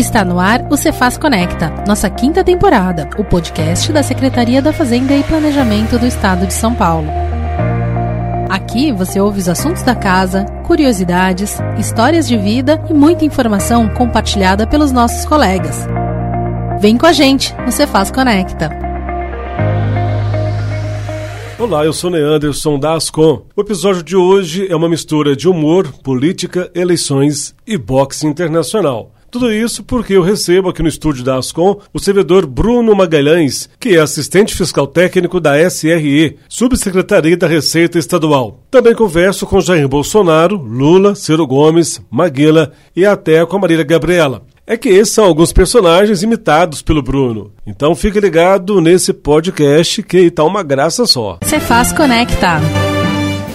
Está no ar o Cefaz Conecta, nossa quinta temporada, o podcast da Secretaria da Fazenda e Planejamento do Estado de São Paulo. Aqui você ouve os assuntos da casa, curiosidades, histórias de vida e muita informação compartilhada pelos nossos colegas. Vem com a gente no Cefaz Conecta. Olá, eu sou Neanderson da Ascom. O episódio de hoje é uma mistura de humor, política, eleições e boxe internacional. Tudo isso porque eu recebo aqui no estúdio da Ascom o servidor Bruno Magalhães, que é assistente fiscal técnico da SRE, Subsecretaria da Receita Estadual. Também converso com Jair Bolsonaro, Lula, Ciro Gomes, Maguila e até com a Marília Gabriela. É que esses são alguns personagens imitados pelo Bruno. Então fique ligado nesse podcast que está uma graça só. Cefaz Conecta.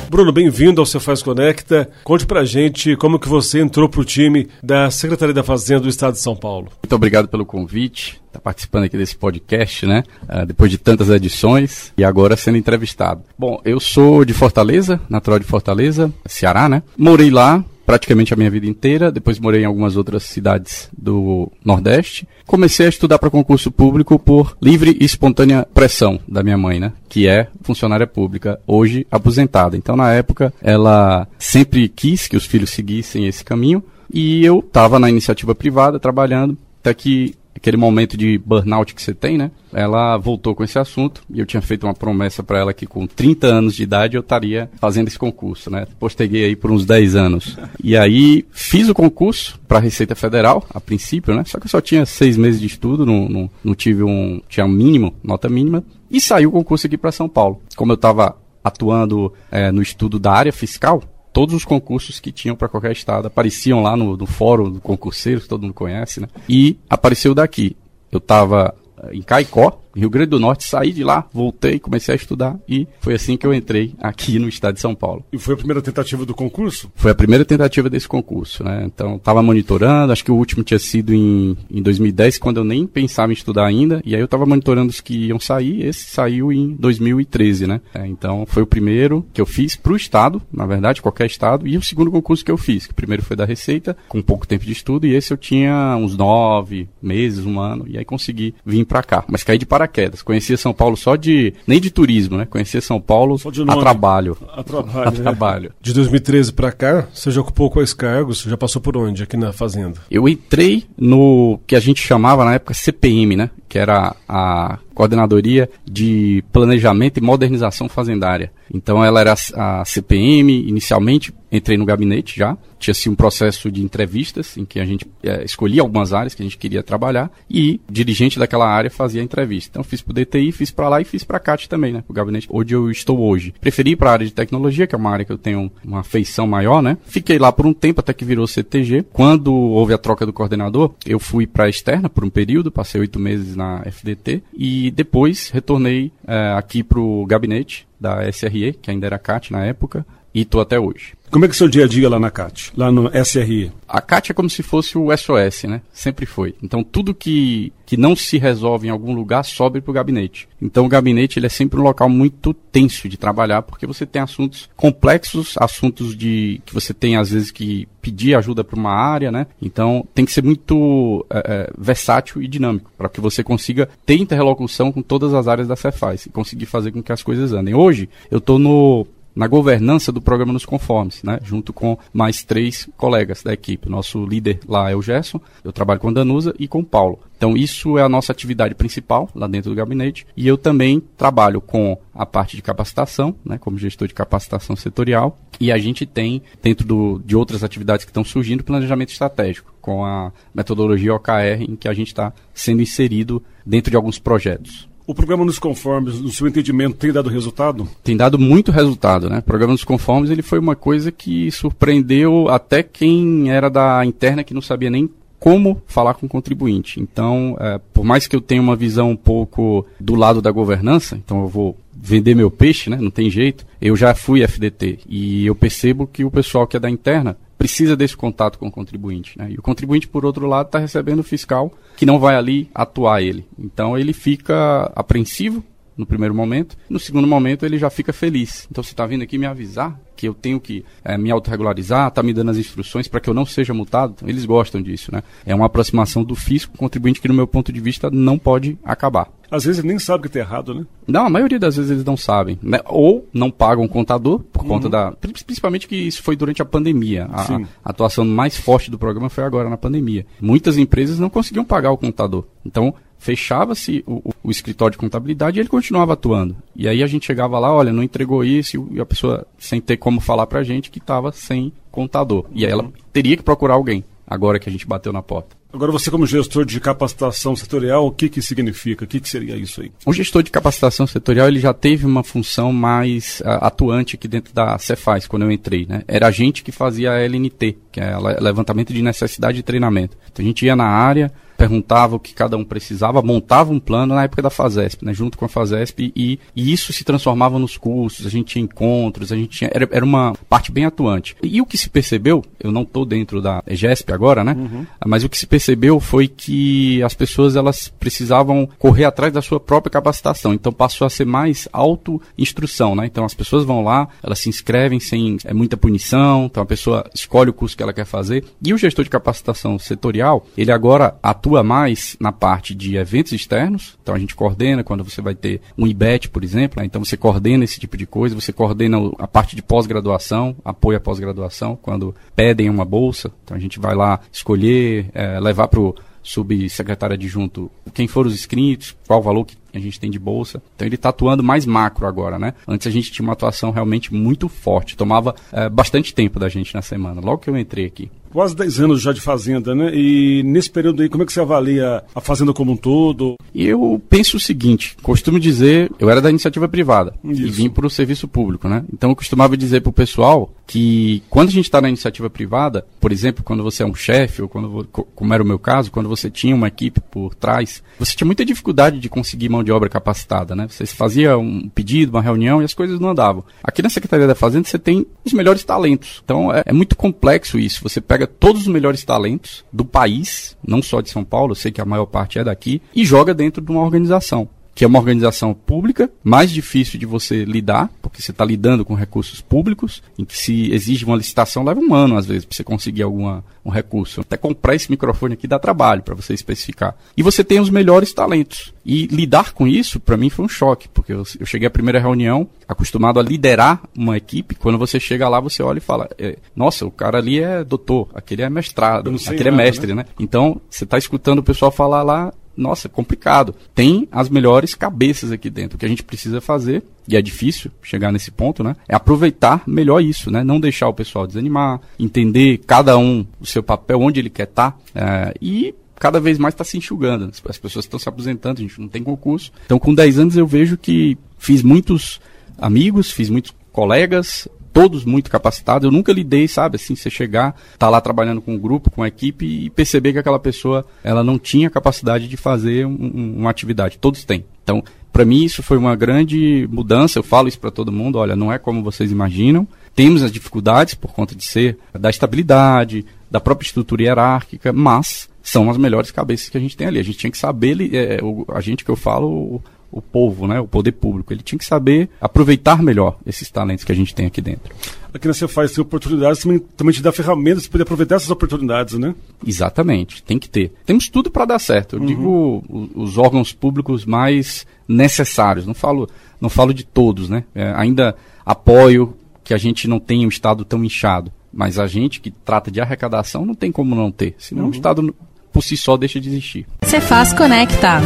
Bruno, bem-vindo ao Cefaz Conecta. Conte pra gente como que você entrou pro time da Secretaria da Fazenda do Estado de São Paulo. Muito obrigado pelo convite, tá participando aqui desse podcast, né? Uh, depois de tantas edições e agora sendo entrevistado. Bom, eu sou de Fortaleza, natural de Fortaleza, Ceará, né? Morei lá, praticamente a minha vida inteira. Depois morei em algumas outras cidades do Nordeste. Comecei a estudar para concurso público por livre e espontânea pressão da minha mãe, né? Que é funcionária pública, hoje aposentada. Então, na época, ela sempre quis que os filhos seguissem esse caminho. E eu estava na iniciativa privada trabalhando, até que aquele momento de burnout que você tem, né? Ela voltou com esse assunto e eu tinha feito uma promessa para ela que com 30 anos de idade eu estaria fazendo esse concurso, né? Posteguei aí por uns 10 anos. E aí fiz o concurso para a Receita Federal, a princípio, né? Só que eu só tinha seis meses de estudo, não, não, não tive um. tinha um mínimo, nota mínima. E saiu o concurso aqui para São Paulo. Como eu estava atuando é, no estudo da área fiscal, todos os concursos que tinham para qualquer estado apareciam lá no, no fórum do concurseiro, que todo mundo conhece, né? E apareceu daqui. Eu estava em Caicó, Rio Grande do Norte, saí de lá, voltei, comecei a estudar e foi assim que eu entrei aqui no estado de São Paulo. E foi a primeira tentativa do concurso? Foi a primeira tentativa desse concurso, né? Então, estava monitorando, acho que o último tinha sido em, em 2010, quando eu nem pensava em estudar ainda, e aí eu estava monitorando os que iam sair, esse saiu em 2013, né? É, então, foi o primeiro que eu fiz para o estado, na verdade, qualquer estado, e o segundo concurso que eu fiz, que o primeiro foi da Receita, com pouco tempo de estudo, e esse eu tinha uns nove meses, um ano, e aí consegui vir para cá, mas caí de paraquedas. Conhecia São Paulo só de. nem de turismo, né? Conhecia São Paulo a trabalho. A trabalho. a né? trabalho. De 2013 para cá, você já ocupou quais cargos? Você já passou por onde aqui na Fazenda? Eu entrei no que a gente chamava na época CPM, né? Que era a Coordenadoria de Planejamento e Modernização Fazendária. Então ela era a CPM, inicialmente entrei no gabinete já, tinha-se um processo de entrevistas em que a gente é, escolhia algumas áreas que a gente queria trabalhar e dirigente daquela área fazia a entrevista. Então fiz para o DTI, fiz para lá e fiz para a CAT também, né, o gabinete onde eu estou hoje. Preferi para a área de tecnologia, que é uma área que eu tenho uma afeição maior, né? Fiquei lá por um tempo até que virou CTG. Quando houve a troca do coordenador, eu fui para a externa por um período, passei oito meses na FDT e depois retornei é, aqui para o gabinete da SRE, que ainda era CAT na época, e estou até hoje. Como é que é o seu dia a dia lá na CAT, lá no SRE? A CAT é como se fosse o SOS, né? Sempre foi. Então tudo que, que não se resolve em algum lugar sobe para o gabinete. Então o gabinete ele é sempre um local muito tenso de trabalhar porque você tem assuntos complexos, assuntos de que você tem às vezes que pedir ajuda para uma área, né? Então tem que ser muito é, é, versátil e dinâmico para que você consiga ter interlocução com todas as áreas da Cefaz e conseguir fazer com que as coisas andem. Hoje eu estou no na governança do programa nos conformes, né? Junto com mais três colegas da equipe. Nosso líder lá é o Gerson, eu trabalho com a Danusa e com o Paulo. Então isso é a nossa atividade principal lá dentro do gabinete. E eu também trabalho com a parte de capacitação, né? Como gestor de capacitação setorial. E a gente tem, dentro do, de outras atividades que estão surgindo, planejamento estratégico, com a metodologia OKR, em que a gente está sendo inserido dentro de alguns projetos. O programa nos conformes, no seu entendimento, tem dado resultado? Tem dado muito resultado, né? O programa nos conformes ele foi uma coisa que surpreendeu até quem era da interna que não sabia nem como falar com o contribuinte. Então, é, por mais que eu tenha uma visão um pouco do lado da governança, então eu vou vender meu peixe, né? Não tem jeito. Eu já fui FDT e eu percebo que o pessoal que é da interna precisa desse contato com o contribuinte. Né? E o contribuinte, por outro lado, está recebendo o fiscal que não vai ali atuar ele. Então ele fica apreensivo no primeiro momento. No segundo momento, ele já fica feliz. Então, você está vindo aqui me avisar que eu tenho que é, me autorregularizar, está me dando as instruções para que eu não seja multado. Eles gostam disso, né? É uma aproximação do fisco contribuinte que, no meu ponto de vista, não pode acabar. Às vezes ele nem sabe que está errado, né? Não, a maioria das vezes eles não sabem. Né? Ou não pagam o contador, por uhum. conta da. Principalmente que isso foi durante a pandemia. A, a, atuação mais forte do programa foi agora na pandemia. Muitas empresas não conseguiam pagar o contador. Então, fechava-se o, o, escritório de contabilidade e ele continuava atuando. E aí a gente chegava lá, olha, não entregou isso, e a pessoa, sem ter como falar pra gente, que estava sem contador. E aí ela uhum. teria que procurar alguém, agora que a gente bateu na porta. Agora, você como gestor de capacitação setorial, o que que significa? O que que seria isso aí? O gestor de capacitação setorial, ele já teve uma função mais uh, atuante aqui dentro da Cefaz, quando eu entrei, né? Era a gente que fazia a LNT, que é levantamento de necessidade de treinamento. Então, a gente ia na área, perguntava o que cada um precisava, montava um plano na época da FASESP, né, junto com a FASESP, e, e isso se transformava nos cursos, a gente tinha encontros, a gente tinha, era, era uma parte bem atuante. E, e o que se percebeu, eu não estou dentro da EGESP agora, né, uhum. mas o que se percebeu foi que as pessoas elas precisavam correr atrás da sua própria capacitação, então passou a ser mais auto-instrução, né, então as pessoas vão lá, elas se inscrevem sem é, muita punição, então a pessoa escolhe o curso que ela quer fazer, e o gestor de capacitação setorial, ele agora atua atua mais na parte de eventos externos, então a gente coordena quando você vai ter um IBET, por exemplo, né? então você coordena esse tipo de coisa, você coordena a parte de pós-graduação, apoio à pós-graduação, quando pedem uma bolsa, então a gente vai lá escolher, é, levar para o subsecretário adjunto quem foram os inscritos, qual o valor que a gente tem de bolsa. Então ele está atuando mais macro agora, né? Antes a gente tinha uma atuação realmente muito forte, tomava é, bastante tempo da gente na semana, logo que eu entrei aqui quase 10 anos já de fazenda, né? E nesse período aí, como é que você avalia a fazenda como um todo? Eu penso o seguinte, costumo dizer, eu era da iniciativa privada Isso. e vim para o serviço público, né? Então eu costumava dizer para o pessoal que quando a gente está na iniciativa privada, por exemplo, quando você é um chefe, ou quando, como era o meu caso, quando você tinha uma equipe por trás, você tinha muita dificuldade de conseguir mão de obra capacitada, né? Você fazia um pedido, uma reunião e as coisas não andavam. Aqui na Secretaria da Fazenda você tem os melhores talentos. Então é, é muito complexo isso. Você pega pega todos os melhores talentos do país, não só de São Paulo, eu sei que a maior parte é daqui, e joga dentro de uma organização que é uma organização pública, mais difícil de você lidar, porque você está lidando com recursos públicos, em que se exige uma licitação, leva um ano, às vezes, para você conseguir alguma, um recurso. Até comprar esse microfone aqui dá trabalho para você especificar. E você tem os melhores talentos. E lidar com isso, para mim, foi um choque, porque eu, eu, cheguei à primeira reunião acostumado a liderar uma equipe. Quando você chega lá, você olha e fala: é, Nossa, o cara ali é doutor, aquele é mestrado, aquele é nada, é mestre, né? né? Então, você está escutando o pessoal falar lá nossa, é complicado. Tem as melhores cabeças aqui dentro. O que a gente precisa fazer, e é difícil chegar nesse ponto, né? É aproveitar melhor isso, né? Não deixar o pessoal desanimar, entender cada um o seu papel, onde ele quer estar, tá, é, e cada vez mais está se enxugando. As pessoas estão se aposentando, a gente não tem concurso. Então, com 10 anos, eu vejo que fiz muitos amigos, fiz muitos colegas, todos muito capacitados. Eu nunca lidei, sabe, assim, você chegar, tá lá trabalhando com um grupo, com uma equipe e perceber que aquela pessoa, ela não tinha capacidade de fazer um, uma atividade. Todos têm. Então, para mim isso foi uma grande mudança. Eu falo isso para todo mundo, olha, não é como vocês imaginam. Temos as dificuldades por conta de ser da estabilidade, da própria estrutura hierárquica, mas são as melhores cabeças que a gente tem ali. A gente tinha que saber, é, a gente que eu falo, o povo, né, o poder público. Ele tinha que saber aproveitar melhor esses talentos que a gente tem aqui dentro. Aqui na Cefaz tem oportunidades, também, também te dá ferramentas para poder aproveitar essas oportunidades, né? Exatamente, tem que ter. Temos tudo para dar certo. Eu uhum. digo os, os, órgãos públicos mais necessários. Não falo, não falo de todos, né? É, ainda apoio que a gente não tenha um Estado tão inchado. Mas a gente que trata de arrecadação não tem como não ter. Senão uhum. o Estado por si só deixa de existir. Cefaz Conecta.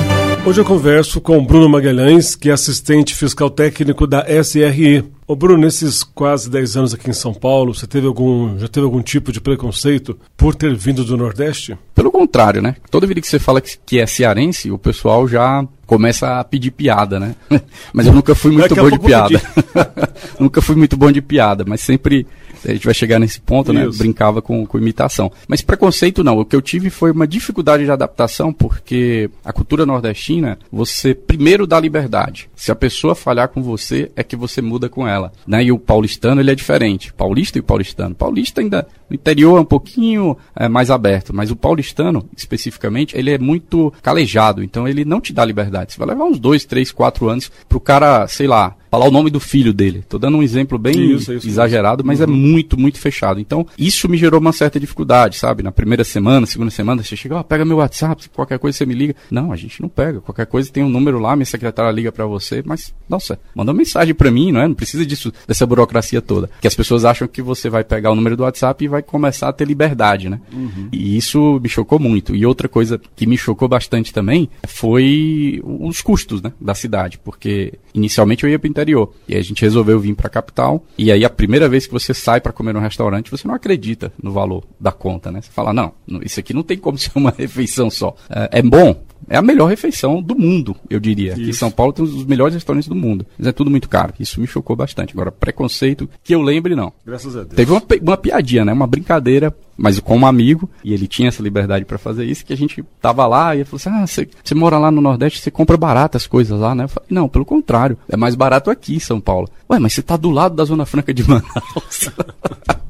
Hoje eu converso com Bruno Magalhães, que é assistente fiscal técnico da SRE. Ô Bruno, nesses quase 10 anos aqui em São Paulo, você teve algum, já teve algum tipo de preconceito por ter vindo do Nordeste? Pelo contrário, né? Toda vez que você fala que é cearense, o pessoal já começa a pedir piada, né? Mas eu nunca fui muito bom de piada. nunca fui muito bom de piada, mas sempre A gente vai chegar nesse ponto, né? Brincava com, com imitação. Mas preconceito não. O que eu tive foi uma dificuldade de adaptação, porque a cultura nordestina, você primeiro dá liberdade. Se a pessoa falhar com você, é que você muda com ela. Né? E o paulistano, ele é diferente. Paulista e paulistano. Paulista ainda no interior é um pouquinho é, mais aberto, mas o paulistano, especificamente, ele é muito calejado. Então ele não te dá liberdade. Você vai levar uns dois, três, quatro anos pro cara, sei lá, falar o nome do filho dele. Tô dando um exemplo bem isso, isso, exagerado, mas é uhum. é muito, muito fechado. Então, isso me gerou uma certa dificuldade, sabe? Na primeira semana, segunda semana, você chega, ó, oh, pega meu WhatsApp, qualquer coisa você me liga. Não, a gente não pega. Qualquer coisa tem um número lá, minha secretária liga para você, mas, nossa, manda uma mensagem para mim, não é? Não precisa disso, dessa burocracia toda. Que as pessoas acham que você vai pegar o número do WhatsApp e vai começar a ter liberdade, né? Uhum. E isso me chocou muito. E outra coisa que me chocou bastante também foi os custos, né, da cidade, porque inicialmente eu ia pro interior. E aí a gente resolveu vir para a capital. E aí a primeira vez que você sai para comer num restaurante, você não acredita no valor da conta, né? Você fala, não, isso aqui não tem como ser uma refeição só. É, é bom, é a melhor refeição do mundo, eu diria. Isso. Aqui em São Paulo tem os melhores restaurantes do mundo. Mas é tudo muito caro. Isso me chocou bastante. Agora, preconceito, que eu lembre, não. Graças a Deus. Teve uma, uma piadinha, né? Uma brincadeira, mas com um amigo, e ele tinha essa liberdade para fazer isso, que a gente tava lá e ele falou assim: Ah, você mora lá no Nordeste, você compra barato as coisas lá, né? Eu falei, não, pelo contrário, é mais barato aqui em São Paulo. Ué, mas você tá do lado da Zona Franca de Manaus.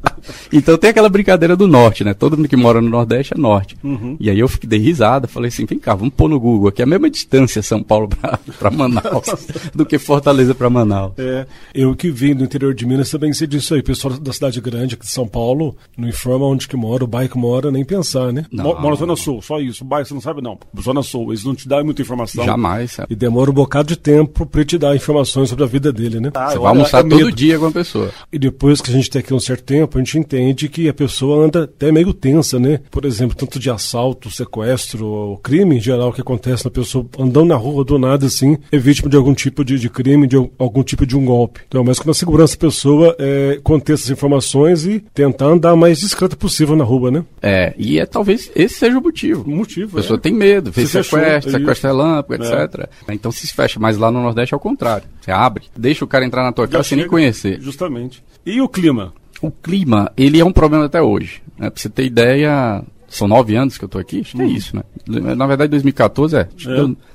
Então tem aquela brincadeira do norte, né? Todo mundo que mora no Nordeste é norte. Uhum. E aí eu fiquei, dei risada, falei assim, vem cá, vamos pôr no Google aqui, é a mesma distância São Paulo para Manaus do que Fortaleza para Manaus. É, eu que vim do interior de Minas também sei disso aí. Pessoal da cidade grande aqui de São Paulo não informa onde que mora, o bairro que mora, nem pensar, né? Não. Mora na Zona Sul, só isso. O bairro você não sabe não. Zona Sul, eles não te dão muita informação. Jamais. Sabe? E demora um bocado de tempo para te dar informações sobre a vida dele, né? Ah, você vai almoçar é todo dia com a pessoa. E depois que a gente tem aqui um certo tempo, a gente entende que a pessoa anda até meio tensa, né? Por exemplo, tanto de assalto, sequestro, ou crime em geral que acontece na pessoa andando na rua do nada assim, é vítima de algum tipo de, de crime, de algum tipo de um golpe. Então, mas que na segurança a pessoa é, conter essas informações e tentar andar mais discreta possível na rua, né? É, e é talvez esse seja o motivo. O motivo, A pessoa é. tem medo, fez se sequestro, fechou, sequestro é lâmpada, etc. É. Então se fecha, mas lá no Nordeste é o contrário. Você abre, deixa o cara entrar na tua casa sem nem conhecer. Justamente. E o clima? O clima, ele é um problema até hoje. Né? Pra você ter ideia, são nove anos que eu estou aqui, acho que é uhum. isso, né? Na verdade, 2014 é, é.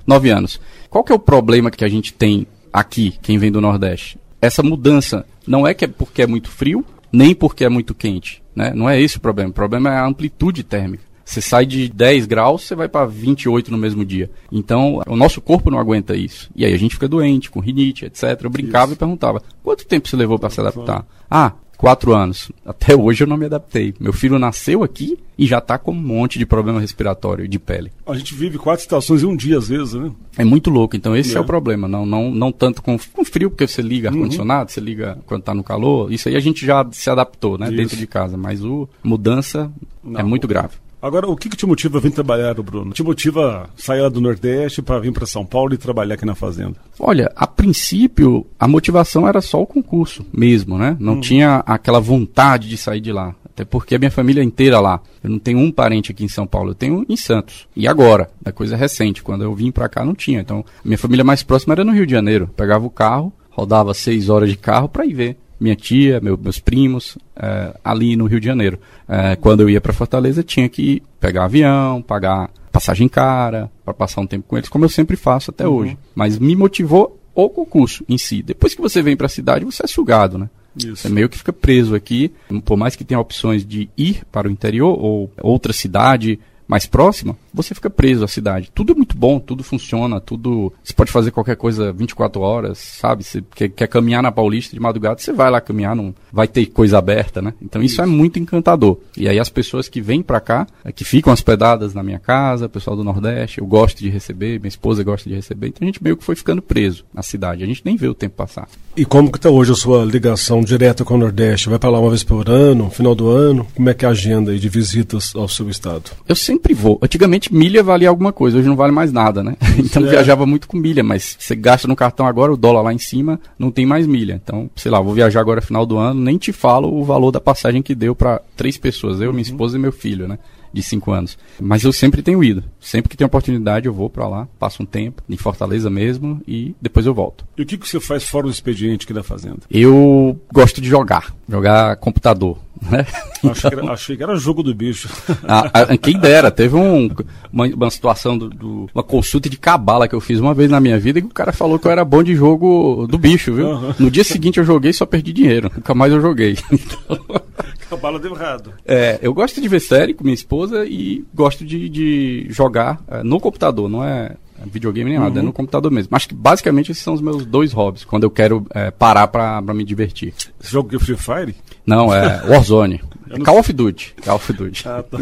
nove anos. Qual que é o problema que a gente tem aqui, quem vem do Nordeste? Essa mudança não é que é porque é muito frio, nem porque é muito quente, né? Não é esse o problema. O problema é a amplitude térmica. Você sai de 10 graus, você vai para 28 no mesmo dia. Então, o nosso corpo não aguenta isso. E aí a gente fica doente, com rinite, etc. Eu brincava isso. e perguntava: quanto tempo você levou para se adaptar? Ah, quatro anos. Até hoje eu não me adaptei. Meu filho nasceu aqui e já está com um monte de problema respiratório de pele. A gente vive quatro estações em um dia, às vezes, né? É muito louco. Então esse é, é o problema. Não, não, não tanto com, com frio, porque você liga uhum. ar-condicionado, você liga quando está no calor. Isso aí a gente já se adaptou, né? Isso. Dentro de casa. Mas o mudança não. é muito grave. Agora, o que, que te motiva a vir trabalhar, Bruno? Te motiva a sair lá do Nordeste para vir para São Paulo e trabalhar aqui na fazenda? Olha, a princípio, a motivação era só o concurso mesmo, né? Não hum. tinha aquela vontade de sair de lá. Até porque a minha família é inteira lá. Eu não tenho um parente aqui em São Paulo, eu tenho em Santos. E agora? É coisa recente. Quando eu vim para cá, não tinha. Então, minha família mais próxima era no Rio de Janeiro. Pegava o carro, rodava seis horas de carro para ir ver minha tia, meu, meus primos, é, ali no Rio de Janeiro. É, quando eu ia para Fortaleza, tinha que pegar avião, pagar passagem cara, para passar um tempo com eles, como eu sempre faço até uhum. hoje. Mas me motivou o concurso em si. Depois que você vem para a cidade, você é sugado, né? Isso. Você meio que fica preso aqui, por mais que tenha opções de ir para o interior ou outra cidade, mais próxima, você fica preso à cidade. Tudo é muito bom, tudo funciona, tudo. Você pode fazer qualquer coisa 24 horas, sabe? Você quer, quer caminhar na Paulista de madrugada, você vai lá caminhar, não vai ter coisa aberta, né? Então isso, isso é muito encantador. E aí as pessoas que vêm para cá, é, que ficam hospedadas na minha casa, o pessoal do Nordeste, eu gosto de receber, minha esposa gosta de receber, então a gente meio que foi ficando preso na cidade. A gente nem vê o tempo passar. E como que está hoje a sua ligação direta com o Nordeste? Vai para lá uma vez por ano, final do ano? Como é que é a agenda de visitas ao seu estado? Eu sempre sempre vou. Antigamente milha valia alguma coisa, hoje não vale mais nada, né? Então É. viajava muito com milha, mas você gasta no cartão agora, o dólar lá em cima, não tem mais milha. Então, sei lá, vou viajar agora final do ano, nem te falo o valor da passagem que deu para três pessoas, eu, minha esposa e meu filho, né? De cinco anos. Mas eu sempre tenho ido. Sempre que tem oportunidade, eu vou para lá, passo um tempo, em Fortaleza mesmo, e depois eu volto. E o que, que você faz fora do expediente aqui da fazenda? Eu gosto de jogar, jogar computador, né? Achei que, era, achei que era jogo do bicho. A- a- quem dera, teve um- uma, uma situação, do, do- uma consulta de cabala que eu fiz uma vez na minha vida e o cara falou que eu era bom de jogo do bicho, viu? Aham. No dia seguinte eu joguei e só perdi dinheiro. Nunca mais eu joguei. Então, A bala deu errado. é, eu gosto de ver série com minha esposa e gosto de, de jogar é, no computador, não é videogame nem nada, é no computador mesmo. Acho que basicamente esses são os meus dois hobbies, quando eu quero é, parar pra, pra me divertir. Você joga o que? Free Fire? Não, é Warzone. Não Call of Duty. Call of Duty. Ah, tá.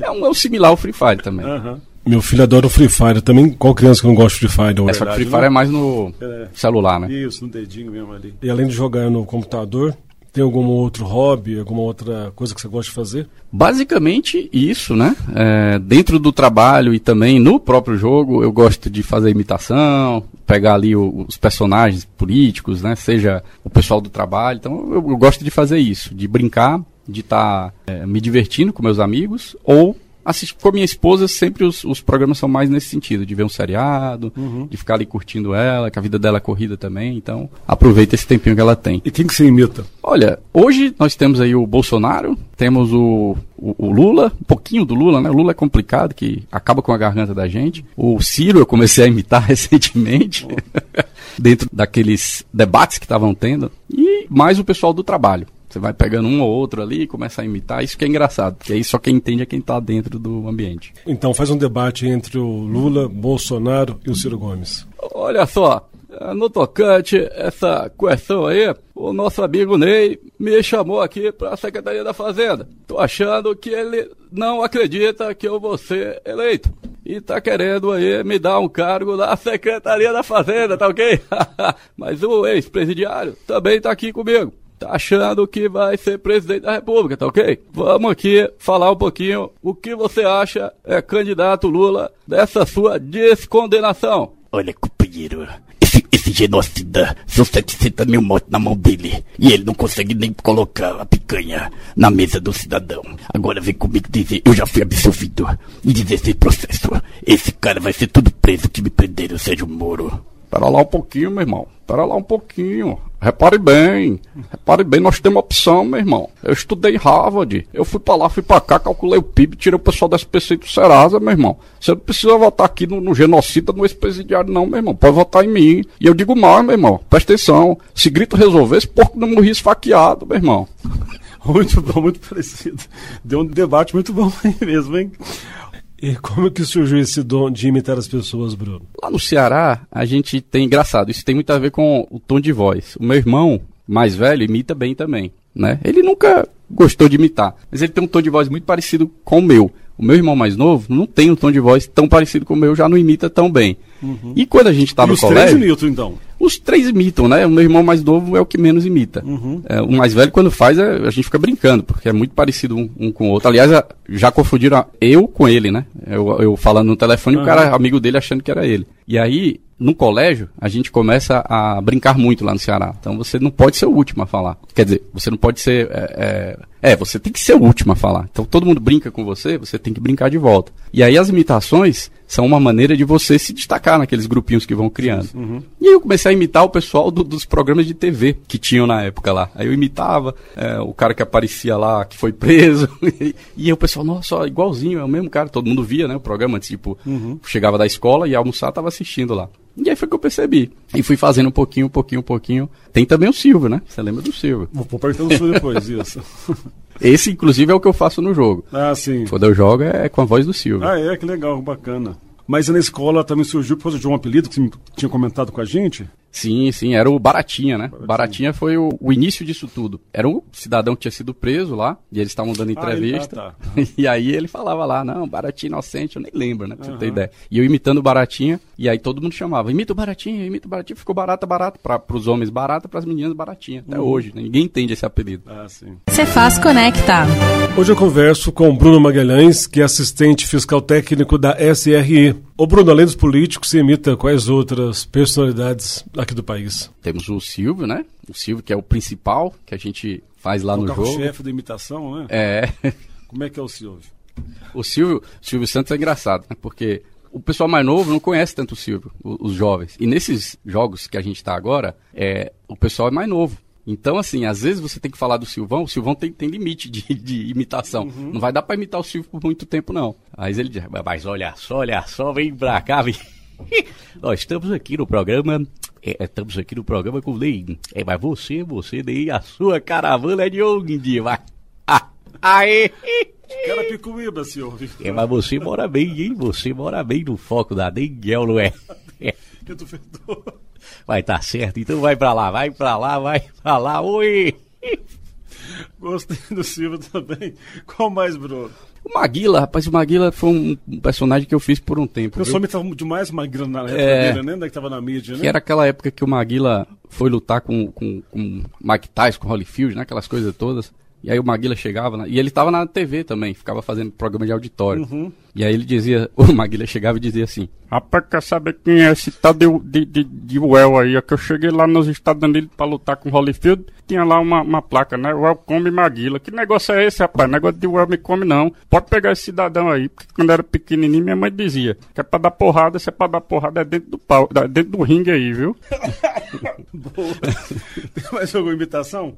É um, é um similar ao Free Fire também. Aham. Meu filho adora o Free Fire. Também, qual criança que não gosta de Free Fire? hoje? É, só que Free Fire né? é mais no É. celular, né? Isso, no dedinho mesmo ali. E além de jogar no computador, tem algum outro hobby, alguma outra coisa que você gosta de fazer? Basicamente isso, né? É, dentro do trabalho e também no próprio jogo, eu gosto de fazer imitação, pegar ali os personagens políticos, né? Seja o pessoal do trabalho. Então eu, eu gosto de fazer isso, de brincar, de estar me divertindo com meus amigos ou assistir com a minha esposa. Sempre os, os programas são mais nesse sentido, de ver um seriado, de ficar ali curtindo ela, que a vida dela é corrida também. Então aproveita esse tempinho que ela tem. E quem que você imita? Olha, hoje nós temos aí o Bolsonaro, temos o, o, o Lula, um pouquinho do Lula, né? O Lula é complicado, que acaba com a garganta da gente. O Ciro eu comecei a imitar recentemente, dentro daqueles debates que estavam tendo. E mais o pessoal do trabalho. Você vai pegando um ou outro ali e começa a imitar. Isso que é engraçado, porque aí só quem entende é quem está dentro do ambiente. Então faz um debate entre o Lula, Bolsonaro e o Ciro Gomes. Olha só, no tocante essa questão aí, o nosso amigo Ney me chamou aqui para a Secretaria da Fazenda. Tô achando que ele não acredita que eu vou ser eleito. E tá querendo aí me dar um cargo na Secretaria da Fazenda, tá ok? Mas o ex-presidiário também tá aqui comigo. Tá achando que vai ser presidente da República, tá ok? Vamos aqui falar um pouquinho o que você acha, é, candidato Lula, dessa sua descondenação. Olha, companheiro, esse, esse genocida, são 700 mil mortes na mão dele. E ele não consegue nem colocar a picanha na mesa do cidadão. Agora vem comigo dizer, eu já fui absolvido. E dizer esse processo, esse cara vai ser tudo preso que me prenderam, Sérgio Moro. Pera lá um pouquinho, meu irmão. Pera lá um pouquinho. Repare bem. Repare bem, nós temos opção, meu irmão. Eu estudei em Harvard. Eu fui pra lá, fui pra cá, calculei o PIB, tirei o pessoal da SPC do Serasa, meu irmão. Você não precisa votar aqui no, no genocida, no ex-presidiário, não, meu irmão. Pode votar em mim. E eu digo mais, meu irmão. Presta atenção. Se grito resolver, esse porco não morria esfaqueado, meu irmão. Muito bom, muito parecido. Deu um debate muito bom aí mesmo, hein? E como é que surgiu esse dom de imitar as pessoas, Bruno? Lá no Ceará, a gente tem engraçado, isso tem muito a ver com o tom de voz. O meu irmão mais velho imita bem também, né? Ele nunca gostou de imitar, mas ele tem um tom de voz muito parecido com o meu. O meu irmão mais novo não tem um tom de voz tão parecido com o meu, já não imita tão bem. E quando a gente tá e no os colégio, três Newton, então. Os três imitam, né? O meu irmão mais novo é o que menos imita. É, o mais velho, quando faz, é- a gente fica brincando, porque é muito parecido um, um com o outro. Aliás, a- já confundiram a- eu com ele, né? Eu, eu falando no telefone, o cara, amigo dele, achando que era ele. E aí, no colégio, a gente começa a brincar muito lá no Ceará. Então você não pode ser o último a falar. Quer dizer, você não pode ser. É, é, é, você tem que ser o último a falar. Então todo mundo brinca com você, você tem que brincar de volta. E aí as imitações são uma maneira de você se destacar naqueles grupinhos que vão criando. E aí eu comecei a imitar o pessoal do- dos programas de TV que tinham na época lá. Aí eu imitava é, o cara que aparecia lá, que foi preso. e, e aí o pessoal, nossa, igualzinho, é o mesmo cara. Todo mundo via, né, o programa, tipo, chegava da escola e ia almoçar, tava assistindo lá. E aí foi que eu percebi. E fui fazendo um pouquinho, um pouquinho, um pouquinho. Tem também o Silvio, né? Você lembra do Silvio? Vou vou perguntando isso depois, isso. Esse, inclusive, é o que eu faço no jogo. Ah, sim. Quando eu jogo é com a voz do Silvio. Ah, é, que legal, bacana. Mas na escola também surgiu por causa de um apelido que você tinha comentado com a gente? Sim, sim, era o Baratinha, né? Baratinha, Baratinha foi o, o, início disso tudo. Era um cidadão que tinha sido preso lá, e eles estavam dando entrevista. Ah, tá, tá. e aí ele falava lá, não, Baratinha inocente, eu nem lembro, né? Pra uhum. você ter ideia. E eu imitando o Baratinha, e aí todo mundo chamava, imita o Baratinha, imita o Baratinha, ficou barata, barata, para pros homens barata, pras meninas baratinha. Até uhum. hoje, né? Ninguém entende esse apelido. Ah, sim. Você faz conecta. Hoje eu converso com Bruno Magalhães, que é assistente fiscal técnico da SRE. Ô Bruno, além dos políticos, você imita quais outras personalidades aqui do país? Temos o Silvio, né? O Silvio, que é o principal que a gente faz lá o no jogo. O chefe da imitação, né? É. Como é que é o Silvio? O Silvio, Silvio Santos é engraçado, né? Porque o pessoal mais novo não conhece tanto o Silvio, os jovens. E nesses jogos que a gente está agora, é, o pessoal é mais novo. Então, assim, às vezes você tem que falar do Silvão, o Silvão tem, tem limite de, de imitação. Uhum. Não vai dar para imitar o Silvio por muito tempo, não. Aí ele diz, mas olha só, olha só, vem pra cá, vem. Nós estamos aqui no programa. É, é, estamos aqui no programa com o Lei. É, mas você, você, daí a sua caravana é de onde? Vai. Ah, aê! Cara picuíba, senhor. É, mas você mora bem, hein? Você mora bem no foco da Denguel, não é? é. Que tu Vai tá certo, então vai pra lá, vai pra lá, vai pra lá, oi! Gostei do Silva também. Qual mais, Bruno? O Maguila, rapaz, o Maguila foi um personagem que eu fiz por um tempo. Eu só me tava demais Maguila na época é, dele, né? Que tava na mídia, né? Que era aquela época que o Maguila foi lutar com, com, com Mike Tyson, com Holyfield, né? Aquelas coisas todas. E aí o Maguila chegava, na... e ele estava na TV também, ficava fazendo programa de auditório. Uhum. E aí ele dizia, o Maguila chegava e dizia assim, Rapaz, quer saber quem é esse tal de, de, de, de Well aí? É que eu cheguei lá nos Estados Unidos pra lutar com Holyfield, tinha lá uma, uma placa, né? Welcome Maguila. Que negócio é esse, rapaz? Negócio de Well me come não. Pode pegar esse cidadão aí, porque quando era pequenininho minha mãe dizia que é pra dar porrada, se é pra dar porrada é dentro do pau, dentro do ringue aí, viu? Boa. Tem mais alguma imitação?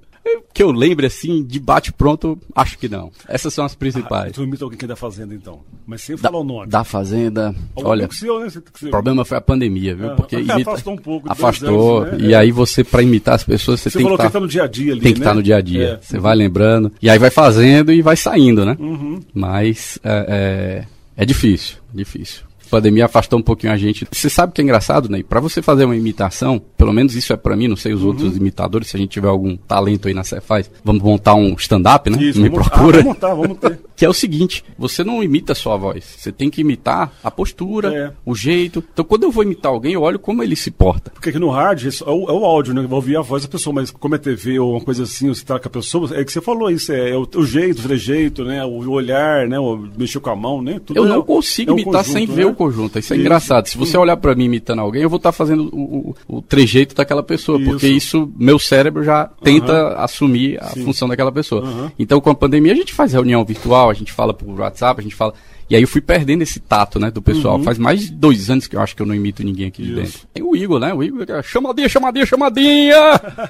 Que eu lembre assim, de bate pronto, acho que não. Essas são as principais. Ah, tu imita alguém que é da Fazenda então, mas sem falar o nome. Da Fazenda, Algum olha, né? o problema foi a pandemia, viu? Ah, Porque imita, afastou um pouco. Afastou, anos, né? e é. aí você, para imitar as pessoas, você, você tem que estar... Tá, no dia a dia ali, Tem que estar tá né? no dia a dia, é. você vai lembrando, e aí vai fazendo e vai saindo, né? Uhum. Mas é, é, é difícil, difícil pandemia afastou um pouquinho a gente. Você sabe que é engraçado, né? Para você fazer uma imitação, pelo menos isso é para mim, não sei os uhum. outros imitadores, se a gente tiver algum talento aí na Cefaz, vamos montar um stand-up, né? Isso, Me vamos, procura. Ah, vamos montar, vamos ter. que é o seguinte, você não imita só a voz, você tem que imitar a postura, é. o jeito. Então, quando eu vou imitar alguém, eu olho como ele se porta. Porque aqui no rádio é o, é o áudio, né? Eu vou ouvir a voz da pessoa, mas como é TV ou uma coisa assim, você tá com a pessoa, é que você falou isso, é, é o, o, jeito, o trejeito, né? O, olhar, né? O mexer com a mão, né? Tudo eu não é consigo imitar conjunto, sem né? ver o conjunto. Isso é engraçado engraçado. Se você olhar para mim imitando alguém, eu vou estar tá fazendo o, o, o, trejeito daquela pessoa, isso. porque isso, meu cérebro já tenta uhum. assumir a Sim. função daquela pessoa. Uhum. Então, com a pandemia, a gente faz reunião virtual, a gente fala por WhatsApp, a gente fala. E aí eu fui perdendo esse tato, né, do pessoal. Uhum. Faz mais de dois anos que eu acho que eu não imito ninguém aqui de dentro. Tem o Igor, né? O Igor, chamadinha, chamadinha, chamadinha!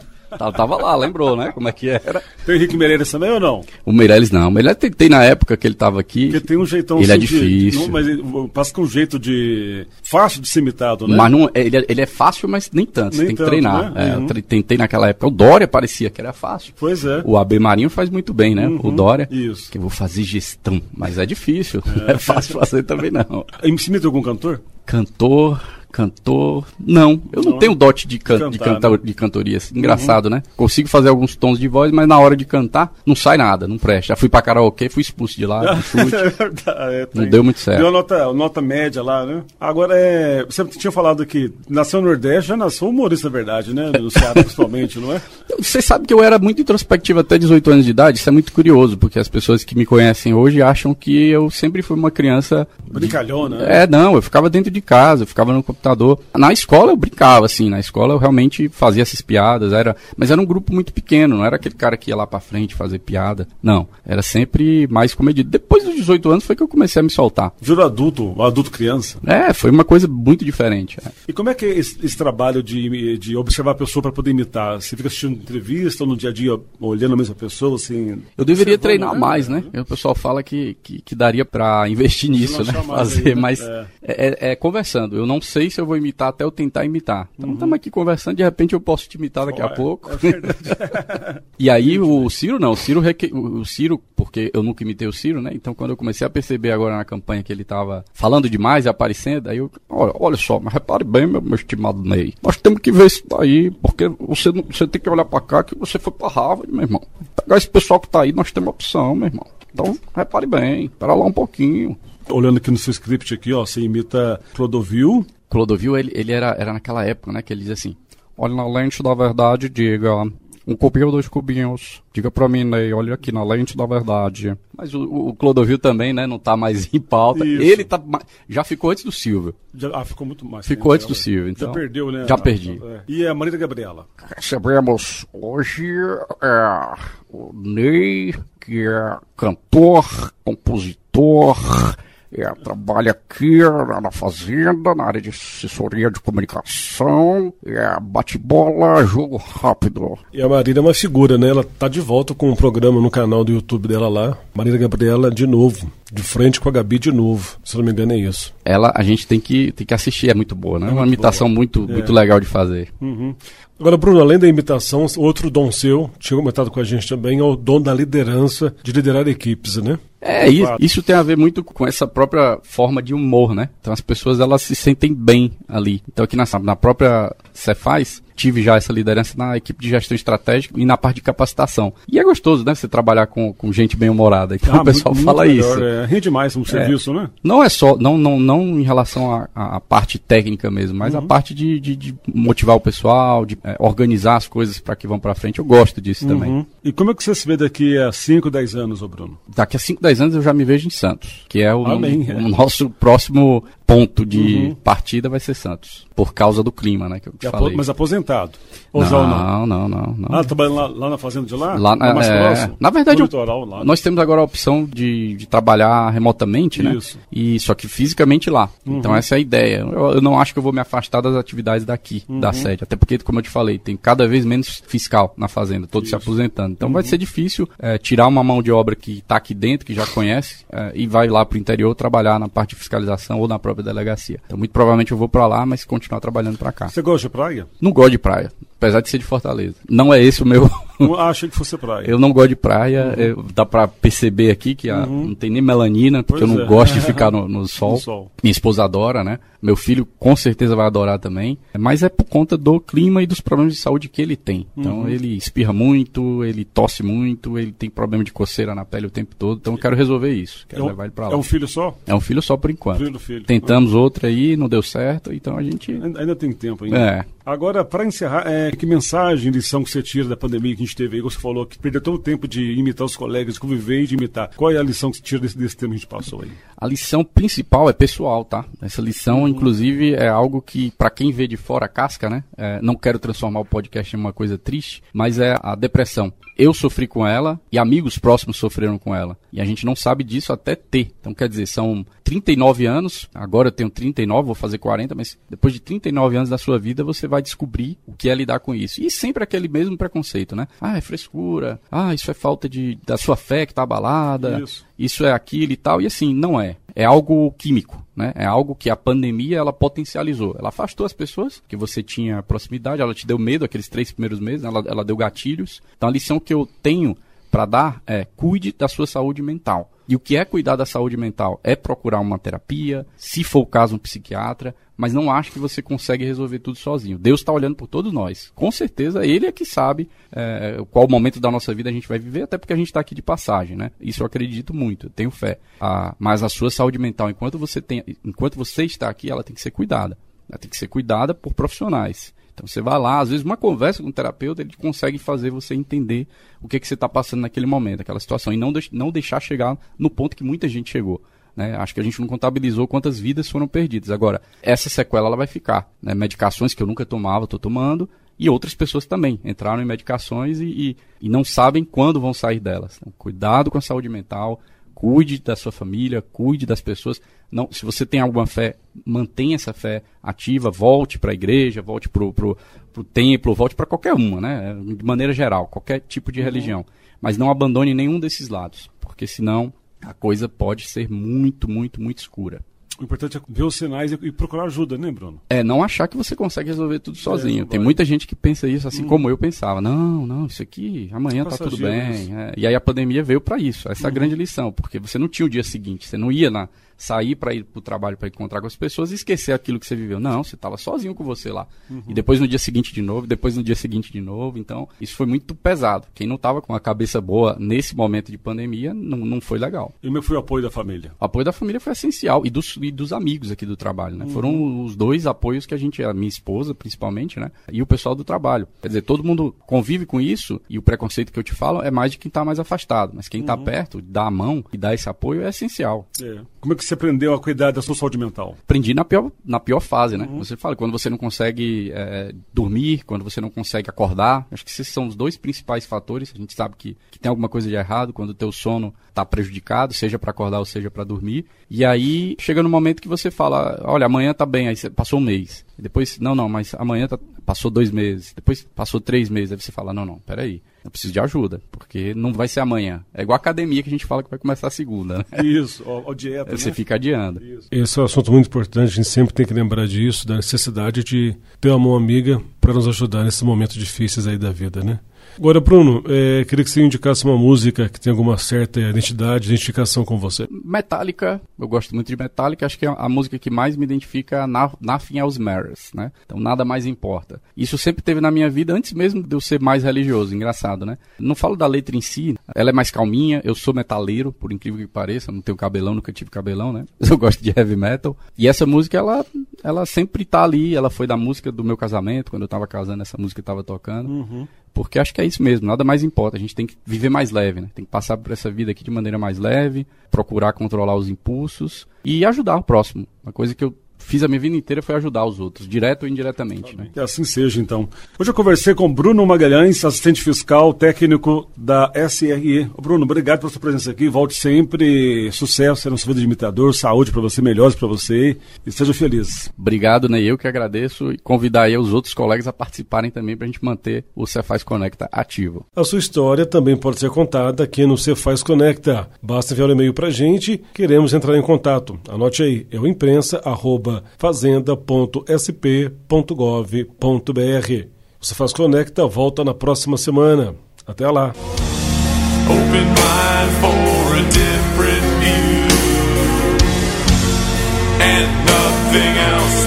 Tava, tava lá, lembrou, né? Como é que era. Tem o Henrique Meirelles também ou não? O Meirelles não. O Meirelles tentei na época que ele tava aqui. Porque tem um jeitão Ele é assim é difícil. De, não, mas ele, passa com um jeito de. fácil de ser imitado, né? Mas não, ele, é, ele é fácil, mas nem tanto. Nem Você tem tanto, que treinar. Né? É, uhum. Eu tentei naquela época. O Dória parecia que era fácil. Pois é. O AB Marinho faz muito bem, né? Uhum. O Dória. Isso. Que eu vou fazer gestão. Mas é difícil. É. Não é fácil fazer também, não. Se imita algum cantor? Cantor cantor. Não, eu não, não tenho dote de, can de, cantar, né? de cantoria. Engraçado, uhum. né? Consigo fazer alguns tons de voz, mas na hora de cantar não sai nada, não presta. Já fui pra karaokê, fui expulso de lá, é, é, não deu muito certo. Deu nota, nota média lá, né? Agora, é, você tinha falado que nasceu no Nordeste, já nasceu humorista, na verdade, né? No Ceará, principalmente, não é? Você sabe que eu era muito introspectivo até 18 anos de idade, isso é muito curioso, porque as pessoas que me conhecem hoje acham que eu sempre fui uma criança... Brincalhona, né? É, não, eu ficava dentro de casa, eu ficava no computador computador. Na escola eu brincava, assim, na escola eu realmente fazia essas piadas, era, mas era um grupo muito pequeno, não era aquele cara que ia lá pra frente fazer piada. Não, era sempre mais comedido. Depois dos 18 anos foi que eu comecei a me soltar. Juro adulto, adulto criança? É, foi uma coisa muito diferente. É. E como é que é esse, esse trabalho de, de observar a pessoa para poder imitar? Você fica assistindo entrevista ou no dia a dia olhando a mesma pessoa, assim? Eu deveria treinar né? mais, né? O pessoal fala que, que, que daria para investir nisso, né? Fazer, aí, né? mas é. É, é, conversando. Eu não sei se eu vou imitar até eu tentar imitar. Então estamos aqui conversando, de repente eu posso te imitar daqui a Uhum. Olha, pouco. É verdade. E aí o Ciro não, o Ciro, reque... o Ciro, porque eu nunca imitei o Ciro, né? Então quando eu comecei a perceber agora na campanha que ele tava falando demais e aparecendo, aí eu, olha, olha só, mas repare bem, meu, meu estimado Ney, nós temos que ver isso daí, porque você, não- você tem que olhar pra cá que você foi pra Harvard, meu irmão. Pegar esse pessoal que tá aí, nós temos opção, meu irmão. Então, repare bem, espera lá um pouquinho. Olhando aqui no seu script aqui, ó, você imita Clodovil. Clodovil, ele, ele era, era naquela época, né, que ele diz assim, olha na lente da verdade, diga, um cubinho ou dois cubinhos, diga pra mim, Ney, olha aqui na lente da verdade. Mas o, o Clodovil também, né, não tá mais em pauta. Isso. Ele tá, já ficou antes do Silvio. Já, ah, ficou muito mais. Ficou né? antes do Silvio, então. Já perdeu, né? Já perdi. É. E a Maria Gabriela. Recebemos hoje é, o Ney, que é cantor, compositor, é, trabalha aqui na Fazenda, na área de assessoria de comunicação, é, bate-bola, jogo rápido. E a Marília é uma figura, né? Ela tá de volta com um programa no canal do YouTube dela lá. Marília Gabriela de novo. De frente com a Gabi de novo. Se eu não me engano é isso. Ela, a gente tem que, tem que assistir, é muito boa, né? É uma imitação boa. muito, É. muito legal de fazer. Agora, Bruno, além da imitação, outro dom seu, tinha comentado com a gente também, é o dom da liderança, de liderar equipes, né? É, isso, isso tem a ver muito com essa própria forma de humor, né? Então as pessoas elas se sentem bem ali. Então aqui na, na própria Cefaz, tive já essa liderança na equipe de gestão estratégica e na parte de capacitação. E é gostoso, né? Você trabalhar com, com gente bem humorada. Então Ah, o pessoal muito- fala muito isso. É, rende mais no serviço, né? Não é só, não, não, não em relação à parte técnica mesmo, mas a parte de, de- de motivar o pessoal, de é, organizar as coisas para que vão para frente. Eu gosto disso também. Uhum. E como é que você se vê daqui a 5, 10 anos, ô Bruno? Daqui a 5, 10 anos eu já me vejo em Santos, que é o, Amém. o nosso próximo ponto de Uhum. partida vai ser Santos, por causa do clima, né, que eu te apo- falei. Mas aposentado? Ou já ou não? não, não, não, não. Ah, trabalhando lá, lá na fazenda de lá? Lá, Lá mais é, próximo? na verdade, litoral, lá. nós temos agora a opção de, de trabalhar remotamente, né? Isso. Uhum. E só que fisicamente lá. Então essa é a ideia. Eu, eu não acho que eu vou me afastar das atividades daqui, Uhum. da sede. Até porque, como eu te falei, tem cada vez menos fiscal na fazenda, todos se aposentando. Então Uhum. vai ser difícil é, tirar uma mão de obra que está aqui dentro, que já conhece, é, e vai lá para o interior trabalhar na parte de fiscalização ou na própria delegacia. Então muito provavelmente eu vou para lá, mas continuar trabalhando para cá. Você gosta de praia? Não gosto de praia, apesar de ser de Fortaleza. Não é esse o meu. Eu achei que fosse praia. Eu não gosto de praia, eu- dá pra perceber aqui que a- não tem nem melanina, porque Pois eu não é. gosto de ficar no, no sol. No sol. Minha esposa adora, né? Meu filho com certeza vai adorar também. Mas é por conta do clima e dos problemas de saúde que ele tem. Então Uhum. ele espirra muito, ele tosse muito, ele tem problema de coceira na pele o tempo todo. Então eu quero resolver isso. Quero É levar ele pra lá. é um filho só? É um filho só por enquanto. Filho filho. Tentamos outra aí, não deu certo, então a gente. Ainda, ainda tem tempo ainda. É. Agora, para encerrar, é, que mensagem, lição que você tira da pandemia que a gente teve aí? Você falou que perdeu todo o tempo de imitar os colegas, de conviver e de imitar. Qual é a lição que você tira desse, desse tempo que a gente passou aí? A lição principal é pessoal, tá? Essa lição, inclusive, é algo que, pra quem vê de fora a casca, né? é, não quero transformar o podcast em uma coisa triste, mas é a depressão. Eu sofri com ela e amigos próximos sofreram com ela. E a gente não sabe disso até ter. Então, quer dizer, são 39 anos, agora eu tenho 39, vou fazer 40, mas depois de 39 anos da sua vida, você vai descobrir o que é lidar com isso. E sempre aquele mesmo preconceito, né? Ah, é frescura. Ah, isso é falta de, da sua fé que tá abalada Isso. isso é aquilo e tal, e assim, não é. É algo químico, né? É algo que a pandemia, ela potencializou. Ela afastou as pessoas, que você tinha proximidade, ela te deu medo aqueles três primeiros meses, ela, ela deu gatilhos. Então a lição que eu tenho para dar é cuide da sua saúde mental. E o que é cuidar da saúde mental? É procurar uma terapia, se for o caso, um psiquiatra, mas não acho que você consegue resolver tudo sozinho. Deus está olhando por todos nós. Com certeza, Ele é que sabe é, qual momento da nossa vida a gente vai viver, até porque a gente está aqui de passagem, né? Isso eu acredito muito, eu tenho fé. Ah, mas a sua saúde mental, enquanto você, tem, enquanto você está aqui, ela tem que ser cuidada. Ela tem que ser cuidada por profissionais. Então você vai lá, às vezes uma conversa com o terapeuta, ele consegue fazer você entender o que, que você está passando naquele momento, aquela situação, e não, não deixar chegar no ponto que muita gente chegou. Né? Acho que a gente não contabilizou quantas vidas foram perdidas. Agora, essa sequela ela vai ficar. Né? Medicações que eu nunca tomava, estou tomando, e outras pessoas também entraram em medicações e, e, e não sabem quando vão sair delas. Então, cuidado com a saúde mental, cuide da sua família, cuide das pessoas. Não, se você tem alguma fé, mantenha essa fé ativa, volte para a igreja, volte para o templo, volte para qualquer uma, né? De maneira geral, qualquer tipo de religião. Mas não abandone nenhum desses lados, porque senão a coisa pode ser muito, muito, muito escura. O importante é ver os sinais e, procurar ajuda, né, Bruno? É não achar que você consegue resolver tudo sozinho. Tem muita gente que pensa isso assim como eu pensava. Não, não, isso aqui amanhã tá tudo bem. É, E aí a pandemia veio para isso. Essa é a grande lição, porque você não tinha o dia seguinte, você não ia na sair para ir para o trabalho para encontrar com as pessoas e esquecer aquilo que você viveu. Não, você estava sozinho com você lá. E depois no dia seguinte de novo, depois no dia seguinte de novo. Então, isso foi muito pesado. Quem não estava com a cabeça boa nesse momento de pandemia, não, não foi legal. E que foi o apoio da família? O apoio da família foi essencial e dos, e dos amigos aqui do trabalho, né? Foram os dois apoios que a gente, a minha esposa principalmente, né? E o pessoal do trabalho. Quer dizer, todo mundo convive com isso e o preconceito que eu te falo é mais de quem está mais afastado. Mas quem está perto, dá a mão e dá esse apoio é essencial. É. Como é que você aprendeu a cuidar da sua saúde mental? aprendi na pior, na pior fase, né? Você fala, quando você não consegue é, dormir, quando você não consegue acordar, acho que esses são os dois principais fatores. A gente sabe que, que tem alguma coisa de errado quando o teu sono está prejudicado, seja para acordar ou seja para dormir. E aí chega no momento que você fala, olha, amanhã tá bem, aí você passou um mês. E depois, não, não, mas amanhã tá, passou dois meses. Depois passou três meses. Aí você fala, não, não, peraí, eu preciso de ajuda, porque não vai ser amanhã. É igual a academia que a gente fala que vai começar a segunda, né? Isso, ó, ó, dieta, Você né? fica adiando. Esse é um assunto muito importante, a gente sempre tem que lembrar disso, da necessidade de ter uma mão amiga para nos ajudar nesses momentos difíceis aí da vida, né? Agora, Bruno, é, queria que você indicasse uma música que tem alguma certa identidade, identificação com você. Metallica, eu gosto muito de Metallica, acho que é a música que mais me identifica Na- Nothing Else Matters, né? Então nada mais importa. Isso sempre teve na minha vida antes mesmo de eu ser mais religioso, engraçado, né? Não falo da letra em si, ela é mais calminha, eu sou metaleiro, por incrível que pareça, não tenho cabelão, nunca tive cabelão, né? Eu gosto de heavy metal. E essa música, ela, ela sempre tá ali, ela foi da música do meu casamento, quando eu tava casando, essa música tava tocando. Porque acho que é isso mesmo, nada mais importa. A gente tem que viver mais leve, né? Tem que passar por essa vida aqui de maneira mais leve, procurar controlar os impulsos e ajudar o próximo. Uma coisa que eu fiz a minha vida inteira foi ajudar os outros, direto ou indiretamente, né? Que assim seja, então. Hoje eu conversei com Bruno Magalhães, assistente fiscal técnico da SRE. Ô, Bruno, obrigado pela sua presença aqui. Volte sempre. Sucesso na sua vida de imitador, saúde para você, melhores para você e seja feliz. Obrigado, né? Eu que agradeço e convidar aí os outros colegas a participarem também para a gente manter o Cefaz Conecta ativo. A sua história também pode ser contada aqui no Cefaz Conecta. Basta enviar um e-mail para a gente, queremos entrar em contato. Anote aí, é o imprensa, arroba, fazenda.sp.gov.br. O Cefaz Conecta volta na próxima semana. Até lá. Nothing else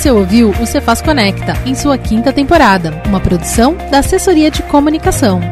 Você ouviu o Cefaz Conecta em sua quinta temporada, uma produção da Assessoria de Comunicação.